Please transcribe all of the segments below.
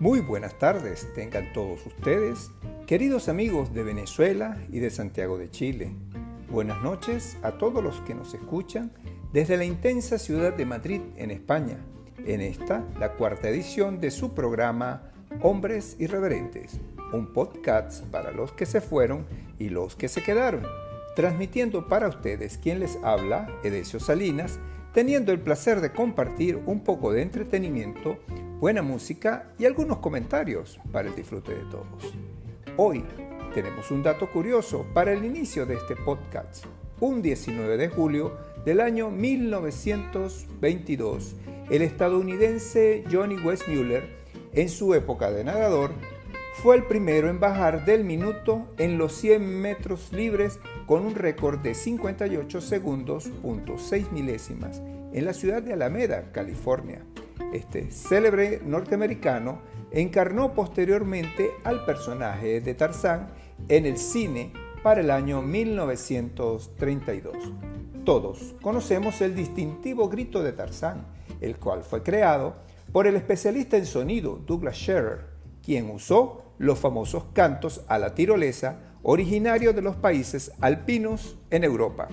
Muy buenas tardes, tengan todos ustedes, queridos amigos de Venezuela y de Santiago de Chile. Buenas noches a todos los que nos escuchan desde la intensa ciudad de Madrid, en España, en esta, la cuarta edición de su programa Hombres Irreverentes, un podcast para los que se fueron y los que se quedaron, transmitiendo para ustedes quien les habla, Edesio Salinas, teniendo el placer de compartir un poco de entretenimiento, buena música y algunos comentarios para el disfrute de todos. Hoy tenemos un dato curioso para el inicio de este podcast. Un 19 de julio del año 1922, el estadounidense Johnny Westmuller, en su época de nadador, fue el primero en bajar del minuto en los 100 metros libres con un récord de 58 segundos, 6 milésimas, en la ciudad de Alameda, California. Este célebre norteamericano encarnó posteriormente al personaje de Tarzán en el cine para el año 1932. Todos conocemos el distintivo grito de Tarzán, el cual fue creado por el especialista en sonido Douglas Scherer, quien usó los famosos cantos a la tirolesa originarios de los países alpinos en Europa,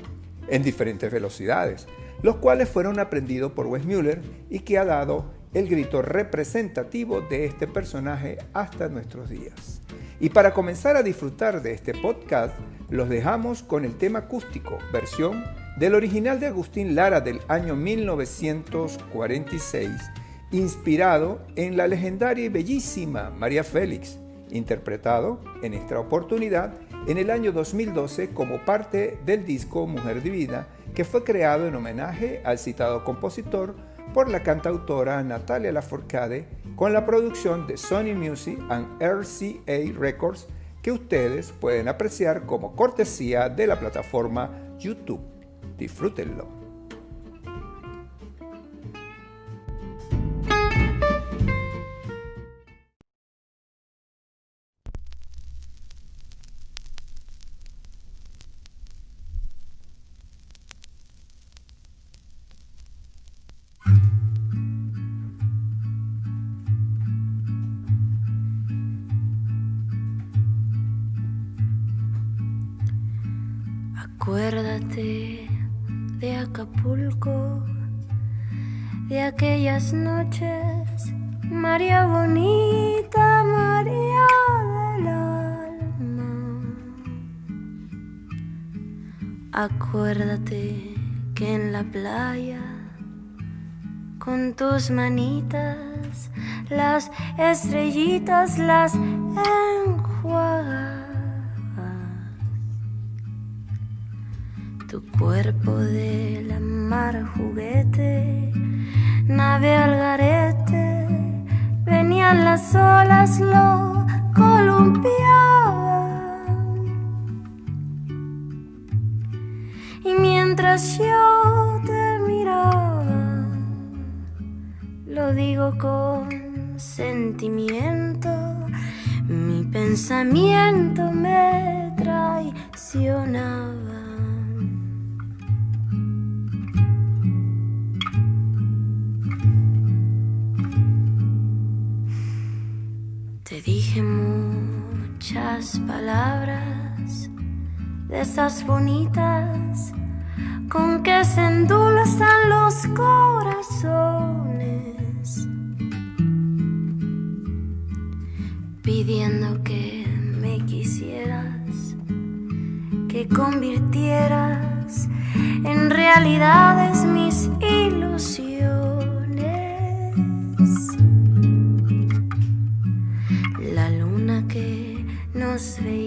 en diferentes velocidades, los cuales fueron aprendidos por Westmuller y que ha dado el grito representativo de este personaje hasta nuestros días. Y para comenzar a disfrutar de este podcast, los dejamos con el tema acústico, versión del original de Agustín Lara del año 1946, inspirado en la legendaria y bellísima María Félix, interpretado en esta oportunidad en el año 2012 como parte del disco Mujer Divina, que fue creado en homenaje al citado compositor por la cantautora Natalia Lafourcade con la producción de Sony Music and RCA Records que ustedes pueden apreciar como cortesía de la plataforma YouTube. Disfrútenlo. De Acapulco, de aquellas noches, María bonita, María del alma. Acuérdate que en la playa, con tus manitas, las estrellitas las enjuagas. Cuerpo de la mar juguete, nave al garete, venían las olas, lo columpiaban. Y mientras yo te miraba, lo digo con sentimiento, mi pensamiento me traicionaba. De esas bonitas con que se endulzan los corazones, pidiendo que me quisieras, que convirtieras en realidades mis ilusiones. La luna que nos veía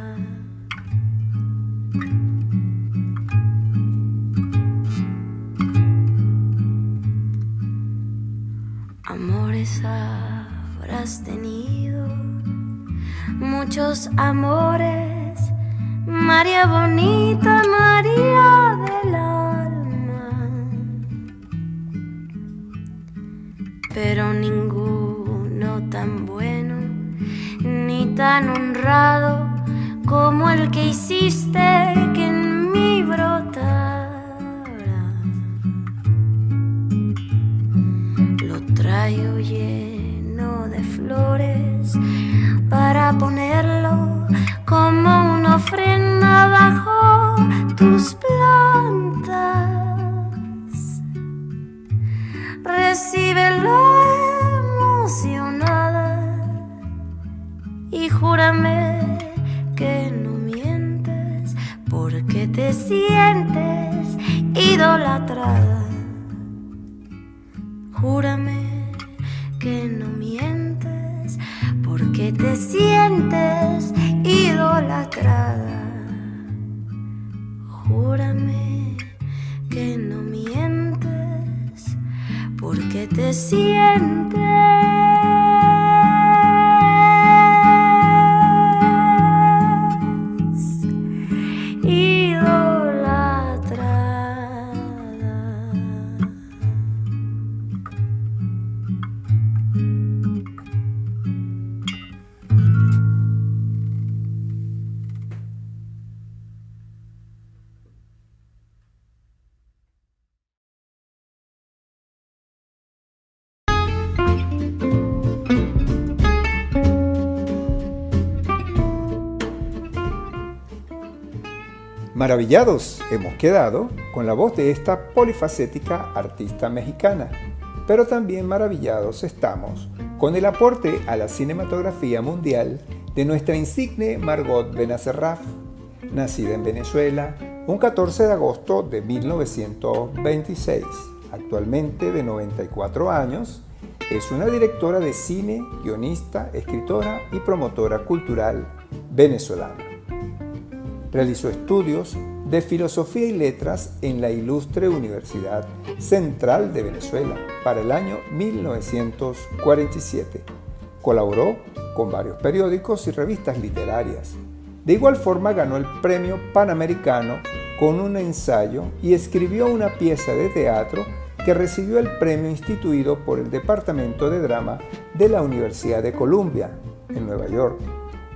Amores. María bonita, María idolatrada. Maravillados hemos quedado con la voz de esta polifacética artista mexicana, pero también maravillados estamos con el aporte a la cinematografía mundial de nuestra insigne Margot Benacerraf, nacida en Venezuela un 14 de agosto de 1926, actualmente de 94 años, es una directora de cine, guionista, escritora y promotora cultural venezolana. Realizó estudios de filosofía y letras en la ilustre Universidad Central de Venezuela para el año 1947. Colaboró con varios periódicos y revistas literarias. De igual forma ganó el Premio Panamericano con un ensayo y escribió una pieza de teatro que recibió el premio instituido por el Departamento de Drama de la Universidad de Columbia, en Nueva York,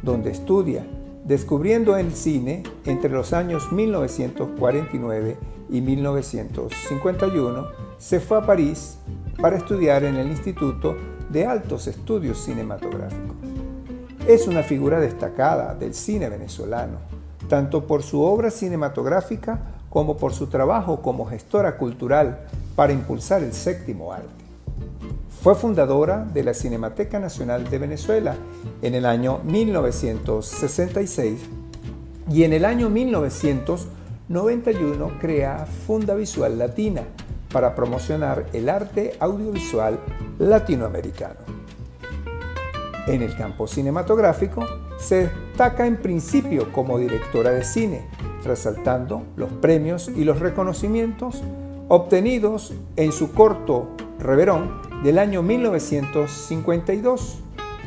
donde estudia descubriendo el cine entre los años 1949 y 1951, se fue a París para estudiar en el Instituto de Altos Estudios Cinematográficos. Es una figura destacada del cine venezolano, tanto por su obra cinematográfica como por su trabajo como gestora cultural para impulsar el séptimo arte. Fue fundadora de la Cinemateca Nacional de Venezuela en el año 1966 y en el año 1991 crea Funda Visual Latina para promocionar el arte audiovisual latinoamericano. En el campo cinematográfico se destaca en principio como directora de cine, resaltando los premios y los reconocimientos obtenidos en su corto Reverón del año 1952,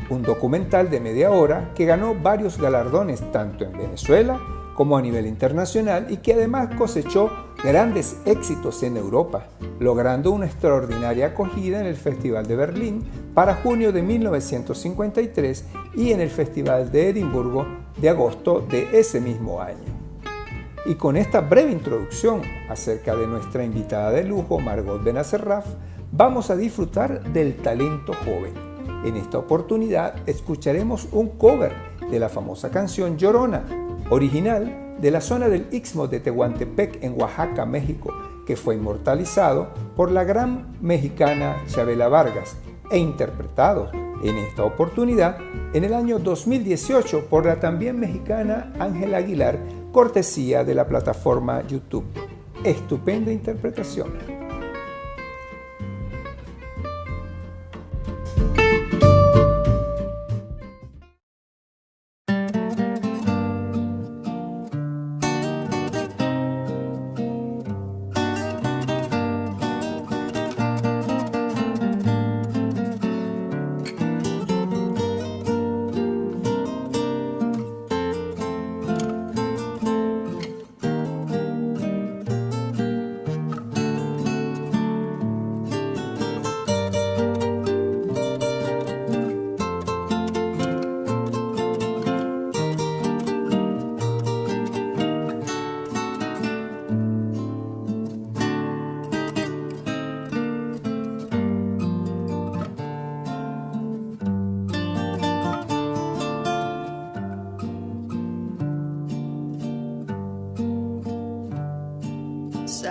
un documental de media hora que ganó varios galardones tanto en Venezuela como a nivel internacional y que además cosechó grandes éxitos en Europa, logrando una extraordinaria acogida en el Festival de Berlín para junio de 1953 y en el Festival de Edimburgo de agosto de ese mismo año. Y con esta breve introducción acerca de nuestra invitada de lujo, Margot Benacerraf, vamos a disfrutar del talento joven. En esta oportunidad escucharemos un cover de la famosa canción Llorona, original de la zona del Istmo de Tehuantepec en Oaxaca, México, que fue inmortalizado por la gran mexicana Chabela Vargas e interpretado en esta oportunidad en el año 2018 por la también mexicana Ángela Aguilar, cortesía de la plataforma YouTube. Estupenda interpretación.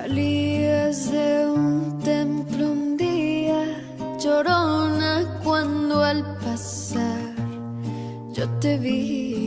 Salías de un templo un día, llorona cuando al pasar yo te vi.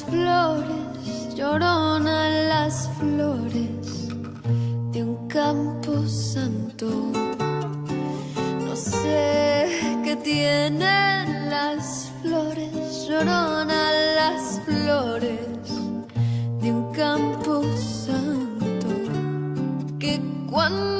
flores, llorona las flores de un campo santo. No sé qué tienen las flores, llorona las flores de un campo santo. Que cuando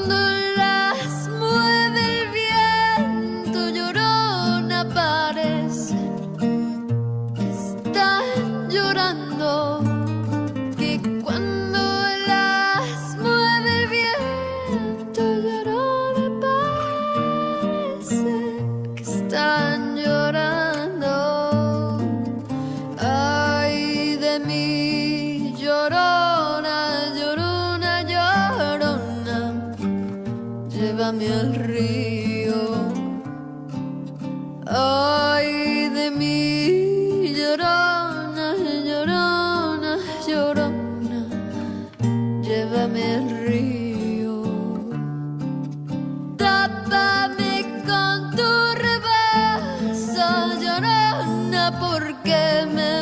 porque me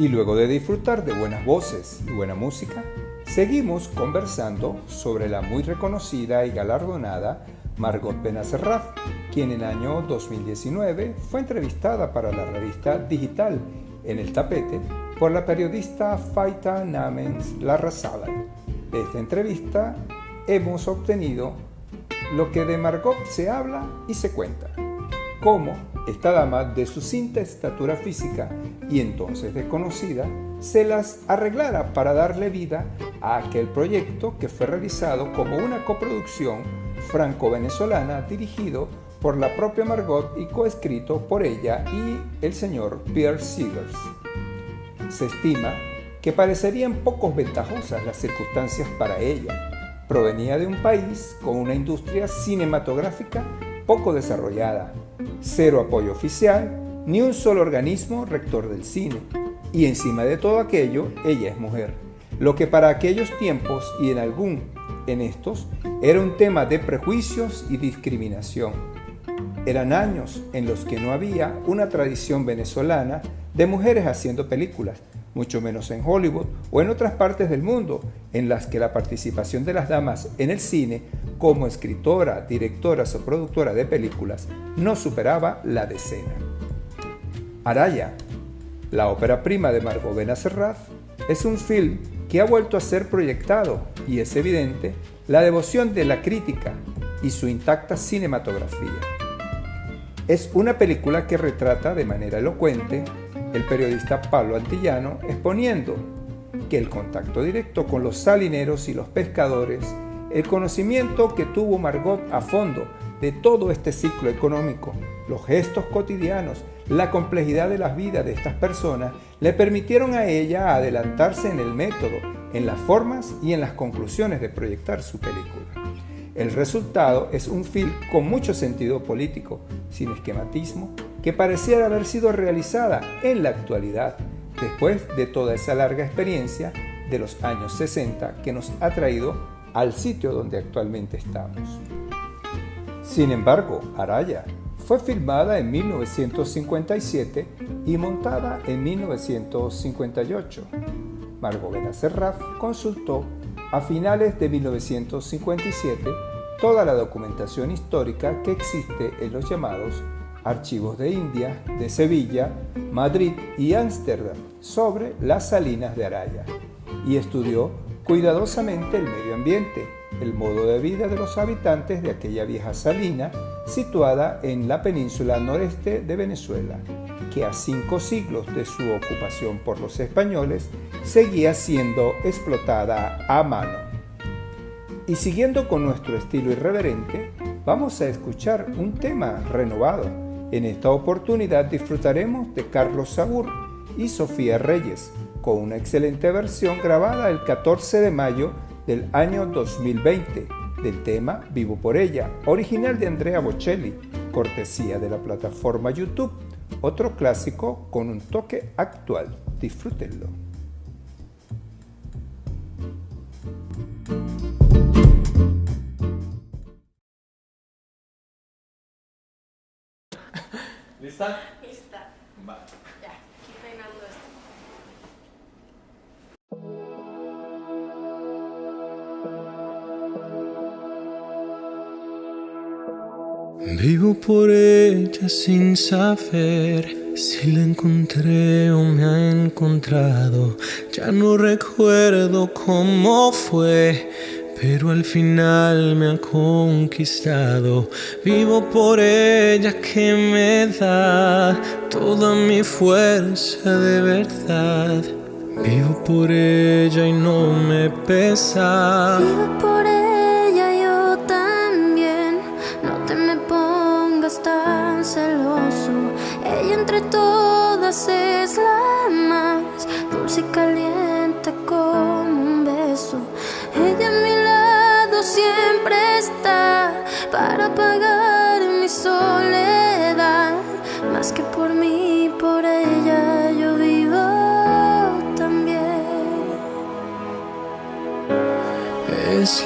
Y luego de disfrutar de buenas voces y buena música, seguimos conversando sobre la muy reconocida y galardonada Margot Benacerraf, quien en año 2019 fue entrevistada para la revista digital En el Tapete por la periodista Faita Namens Larrazábal. De esta entrevista hemos obtenido lo que de Margot se habla y se cuenta. Cómo esta dama de su cinta estatura física y entonces desconocida se las arreglara para darle vida a aquel proyecto que fue realizado como una coproducción franco-venezolana dirigido por la propia Margot y coescrito por ella y el señor Pierre Seegers. Se estima que parecerían poco ventajosas las circunstancias para ella. Provenía de un país con una industria cinematográfica poco desarrollada, cero apoyo oficial, ni un solo organismo rector del cine. Y encima de todo aquello, ella es mujer. Lo que para aquellos tiempos y en algún en estos era un tema de prejuicios y discriminación. Eran años en los que no había una tradición venezolana de mujeres haciendo películas, mucho menos en Hollywood o en otras partes del mundo, en las que la participación de las damas en el cine como escritora, directoras o productora de películas no superaba la decena. Araya, la ópera prima de Margot Benacerraf, es un film que ha vuelto a ser proyectado y es evidente la devoción de la crítica y su intacta cinematografía. Es una película que retrata de manera elocuente el periodista Pablo Antillano exponiendo que el contacto directo con los salineros y los pescadores, el conocimiento que tuvo Margot a fondo de todo este ciclo económico, los gestos cotidianos, la complejidad de las vidas de estas personas, le permitieron a ella adelantarse en el método, en las formas y en las conclusiones de proyectar su película. El resultado es un film con mucho sentido político, sin esquematismo, que pareciera haber sido realizada en la actualidad, después de toda esa larga experiencia de los años 60 que nos ha traído al sitio donde actualmente estamos. Sin embargo, Araya fue filmada en 1957 y montada en 1958. Margot Serraf consultó a finales de 1957 toda la documentación histórica que existe en los llamados archivos de India, de Sevilla, Madrid y Ámsterdam sobre las salinas de Araya y estudió cuidadosamente el medio ambiente, el modo de vida de los habitantes de aquella vieja salina situada en la península noreste de Venezuela, que a cinco siglos de su ocupación por los españoles seguía siendo explotada a mano. Y siguiendo con nuestro estilo irreverente, vamos a escuchar un tema renovado en esta oportunidad disfrutaremos de Carlos Saúl y Sofía Reyes, con una excelente versión grabada el 14 de mayo del año 2020 del tema Vivo por ella, original de Andrea Bocelli, cortesía de la plataforma YouTube, otro clásico con un toque actual. Disfrútenlo. ¿Lista? Lista. Va. Ya, aquí peinando esto. Vivo por ella sin saber si la encontré o me ha encontrado. Ya no recuerdo cómo fue pero al final me ha conquistado. Vivo por ella que me da toda mi fuerza de verdad. Vivo por ella y no me pesa. Vivo por ella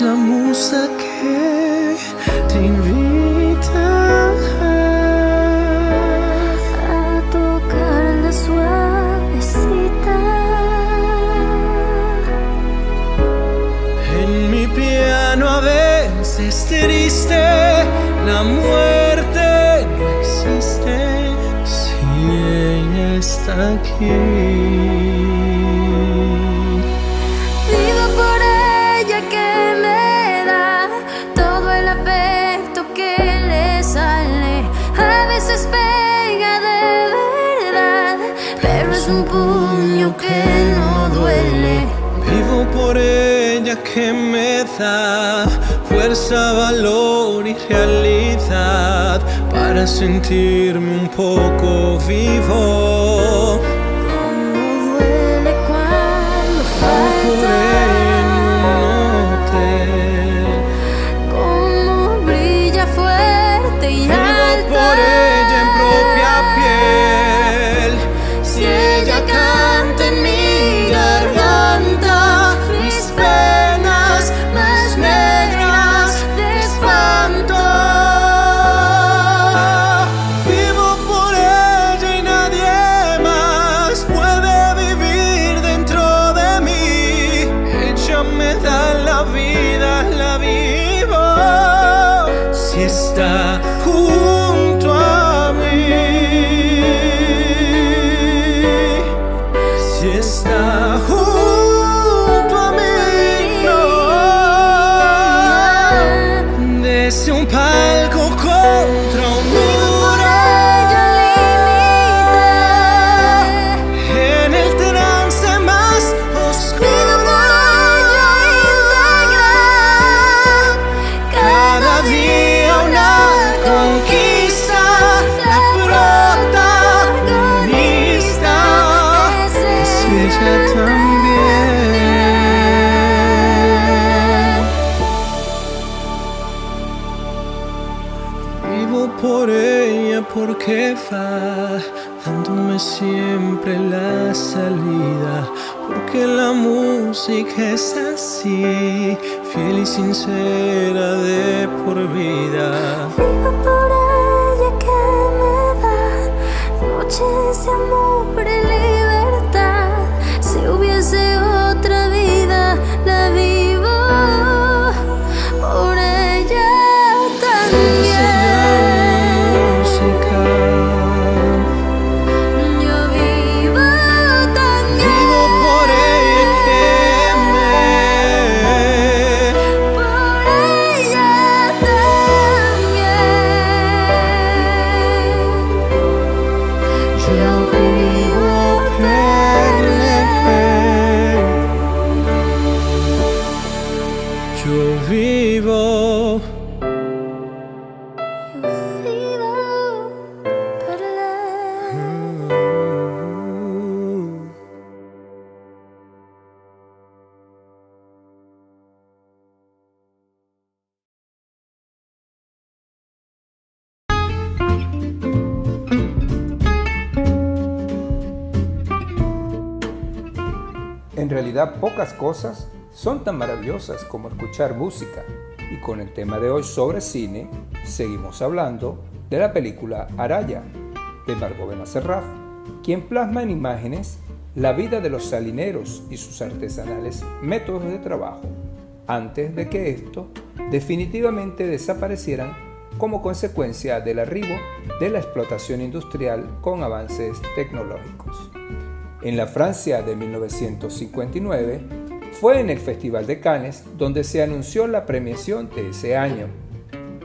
la musa que te invita a tocar la suavecita. En mi piano a veces triste la muerte no existe. Si ella está aquí. Es un puño que no duele. Vivo por ella que me da fuerza, valor y realidad para sentirme un poco vivo. Dándome siempre la salida. Porque la música es así, fiel y sincera de por vida. Pocas cosas son tan maravillosas como escuchar música y con el tema de hoy sobre cine seguimos hablando de la película Araya de Margot Benacerraf, quien plasma en imágenes la vida de los salineros y sus artesanales métodos de trabajo antes de que estos definitivamente desaparecieran como consecuencia del arribo de la explotación industrial con avances tecnológicos. En la Francia de 1959 fue en el Festival de Cannes donde se anunció la premiación de ese año.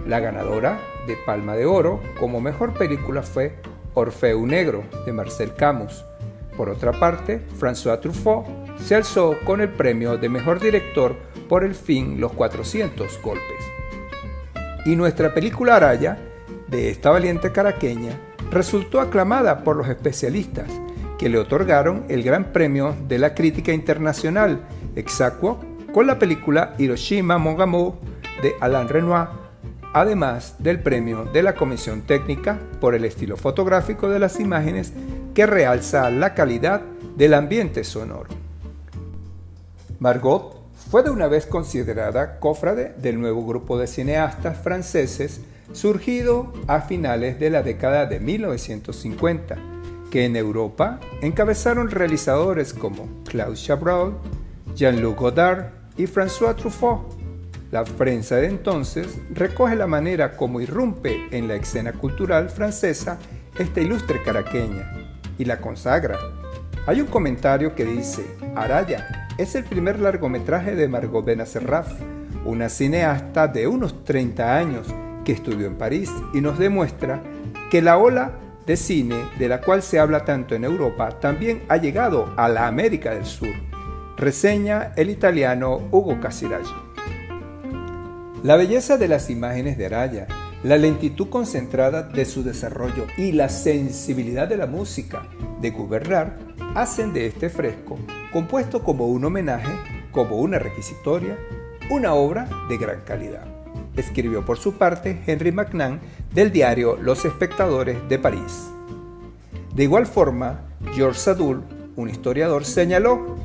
La ganadora de Palma de Oro como mejor película fue Orfeu Negro de Marcel Camus. Por otra parte, François Truffaut se alzó con el premio de mejor director por el film Los 400 Golpes. Y nuestra película Araya, de esta valiente caraqueña, resultó aclamada por los especialistas, que le otorgaron el Gran Premio de la Crítica Internacional, exacuo con la película Hiroshima Mon de Alain Renoir, además del premio de la Comisión Técnica por el estilo fotográfico de las imágenes que realza la calidad del ambiente sonoro. Margot fue de una vez considerada cofrade del nuevo grupo de cineastas franceses surgido a finales de la década de 1950, que en Europa encabezaron realizadores como Claude Chabrol, Jean-Luc Godard y François Truffaut. La prensa de entonces recoge la manera como irrumpe en la escena cultural francesa esta ilustre caraqueña y la consagra, Hay un comentario que dice, Araya es el primer largometraje de Margot Benacerraf, una cineasta de unos 30 años que estudió en París y nos demuestra que la ola de cine de la cual se habla tanto en Europa también ha llegado a la América del Sur. Reseña el italiano Hugo Casiraghi. La belleza de las imágenes de Araya, la lentitud concentrada de su desarrollo y la sensibilidad de la música de Gouvernard hacen de este fresco, compuesto como un homenaje, como una requisitoria, una obra de gran calidad. Escribió por su parte Henry McNan del diario Los Espectadores de París. De igual forma, George Sadoul, un historiador, señaló,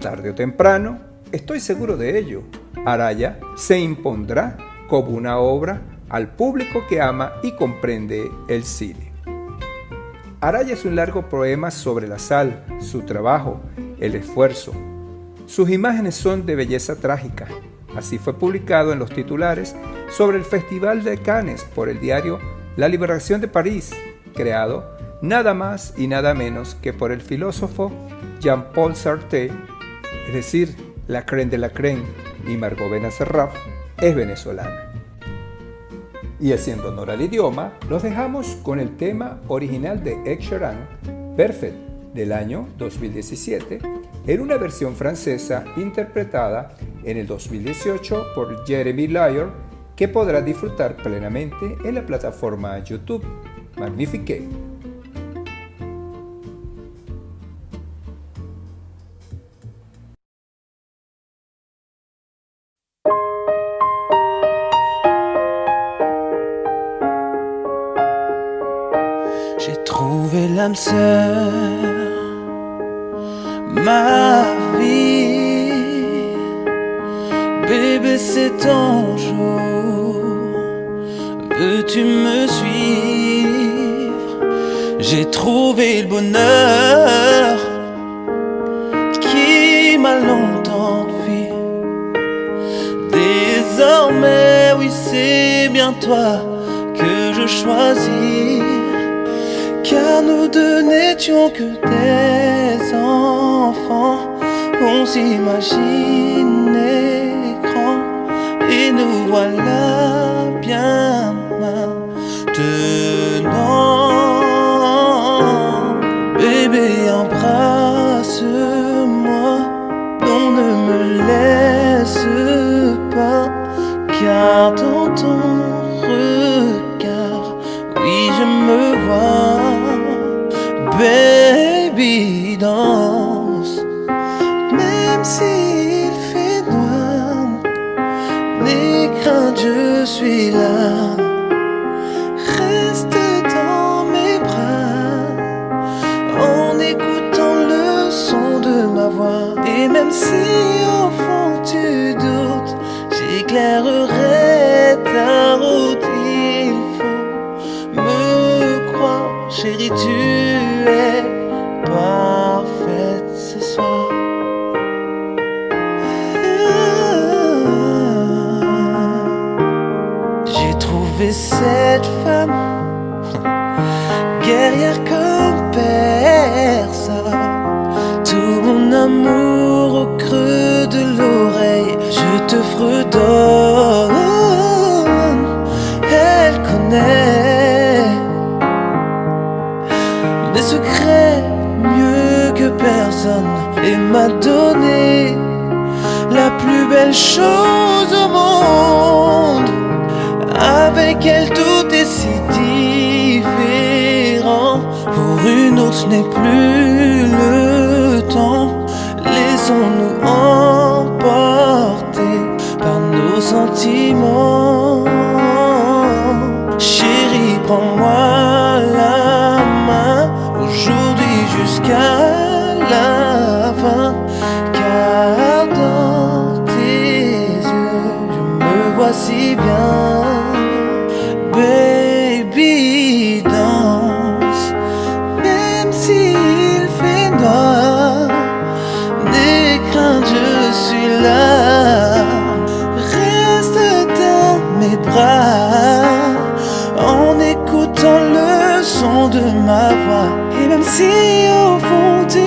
tarde o temprano, estoy seguro de ello, Araya se impondrá como una obra al público que ama y comprende el cine. Araya es un largo poema sobre la sal, su trabajo, el esfuerzo. Sus imágenes son de belleza trágica. Así fue publicado en los titulares sobre el Festival de Cannes por el diario La Liberación de París, creado nada más y nada menos que por el filósofo Jean-Paul Sartre, es decir, la creen de la creen y Margot Serraf es venezolana. Y haciendo honor al idioma, los dejamos con el tema original de Ed Sheeran, Perfect, del año 2017, en una versión francesa interpretada en el 2018 por Jeremy Lyer, que podrá disfrutar plenamente en la plataforma YouTube. Magnifique. l'âme sœur, me suivre? J'ai trouvé le bonheur qui m'a longtemps fui. Désormais, oui, c'est bien toi que je choisis car nous deux n'étions que des enfants. On s'imaginait grand et nous voilà bien laisse pas, car dans si au fond tu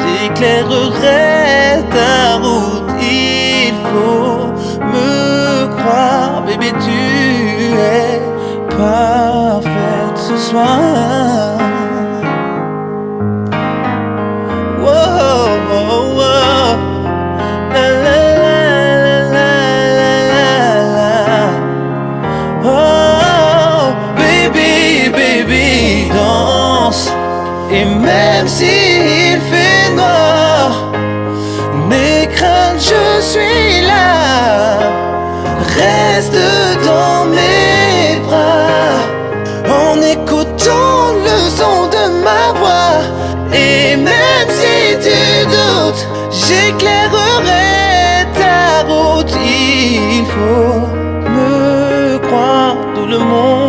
j'éclairerai ta route. Il faut me croire, bébé, tu es parfaite ce soir. Et même si tu doutes, j'éclairerai ta route. Il faut me croire, tout le monde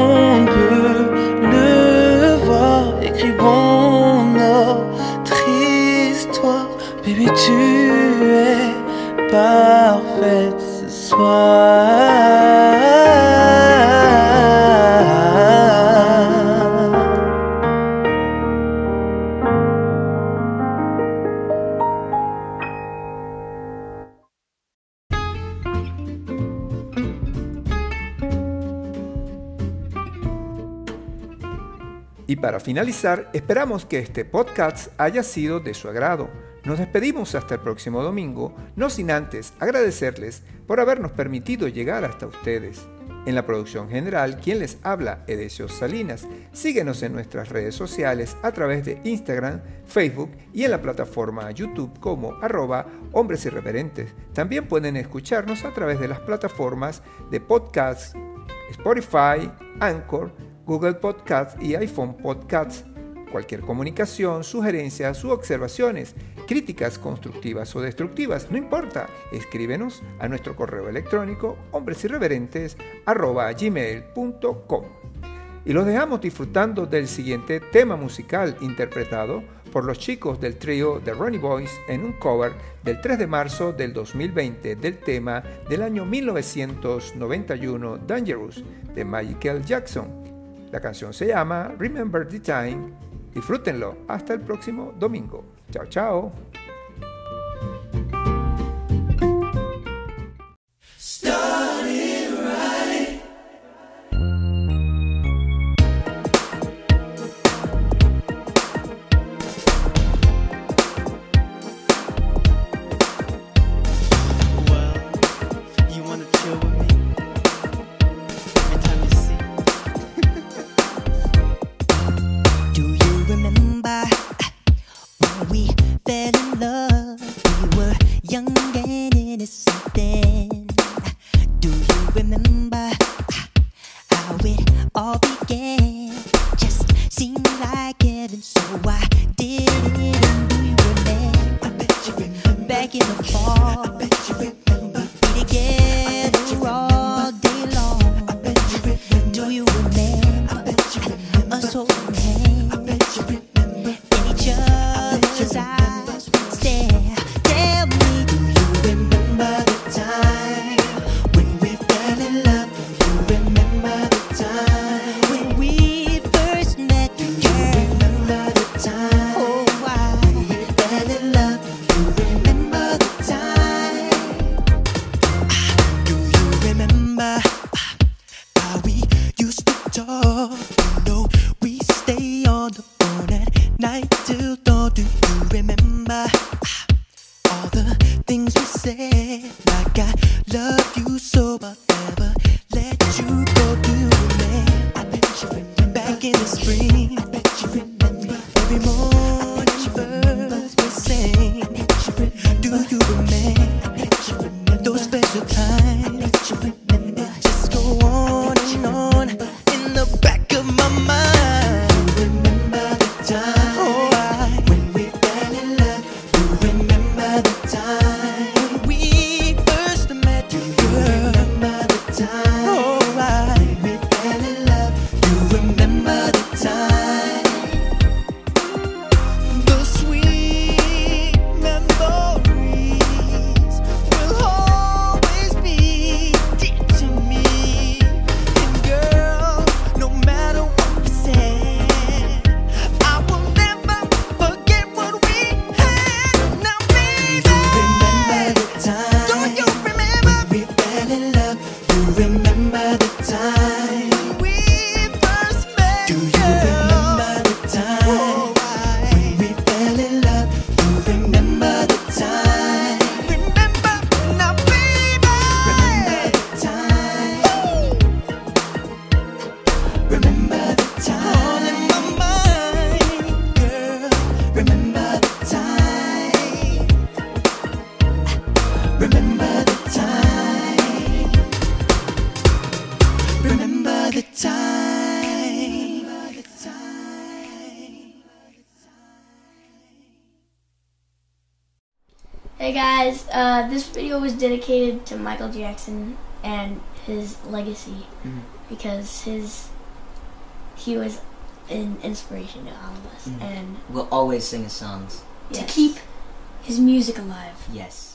para finalizar, esperamos que este podcast haya sido de su agrado. Nos despedimos hasta el próximo domingo, no sin antes agradecerles por habernos permitido llegar hasta ustedes. En la producción general, quien les habla, Edesio Salinas. Síguenos en nuestras redes sociales a través de Instagram, Facebook y en la plataforma YouTube como arroba hombres irreverentes. También pueden escucharnos a través de las plataformas de podcast, Spotify, Anchor, Google Podcasts y iPhone Podcasts. Cualquier comunicación, sugerencias u observaciones, críticas constructivas o destructivas, no importa, escríbenos a nuestro correo electrónico hombresirreverentes@gmail.com. Y los dejamos disfrutando del siguiente tema musical interpretado por los chicos del trío The Ronnie Boys en un cover del 3 de marzo del 2020 del tema del año 1991 Dangerous de Michael Jackson. La canción se llama Remember the Time. Disfrútenlo. Hasta el próximo domingo. Chao, chao. Uh, this video was dedicated to Michael Jackson and his legacy Mhm. because his he was an inspiration to all of us Mhm. and We'll always sing his songs. to keep his music alive. Yes.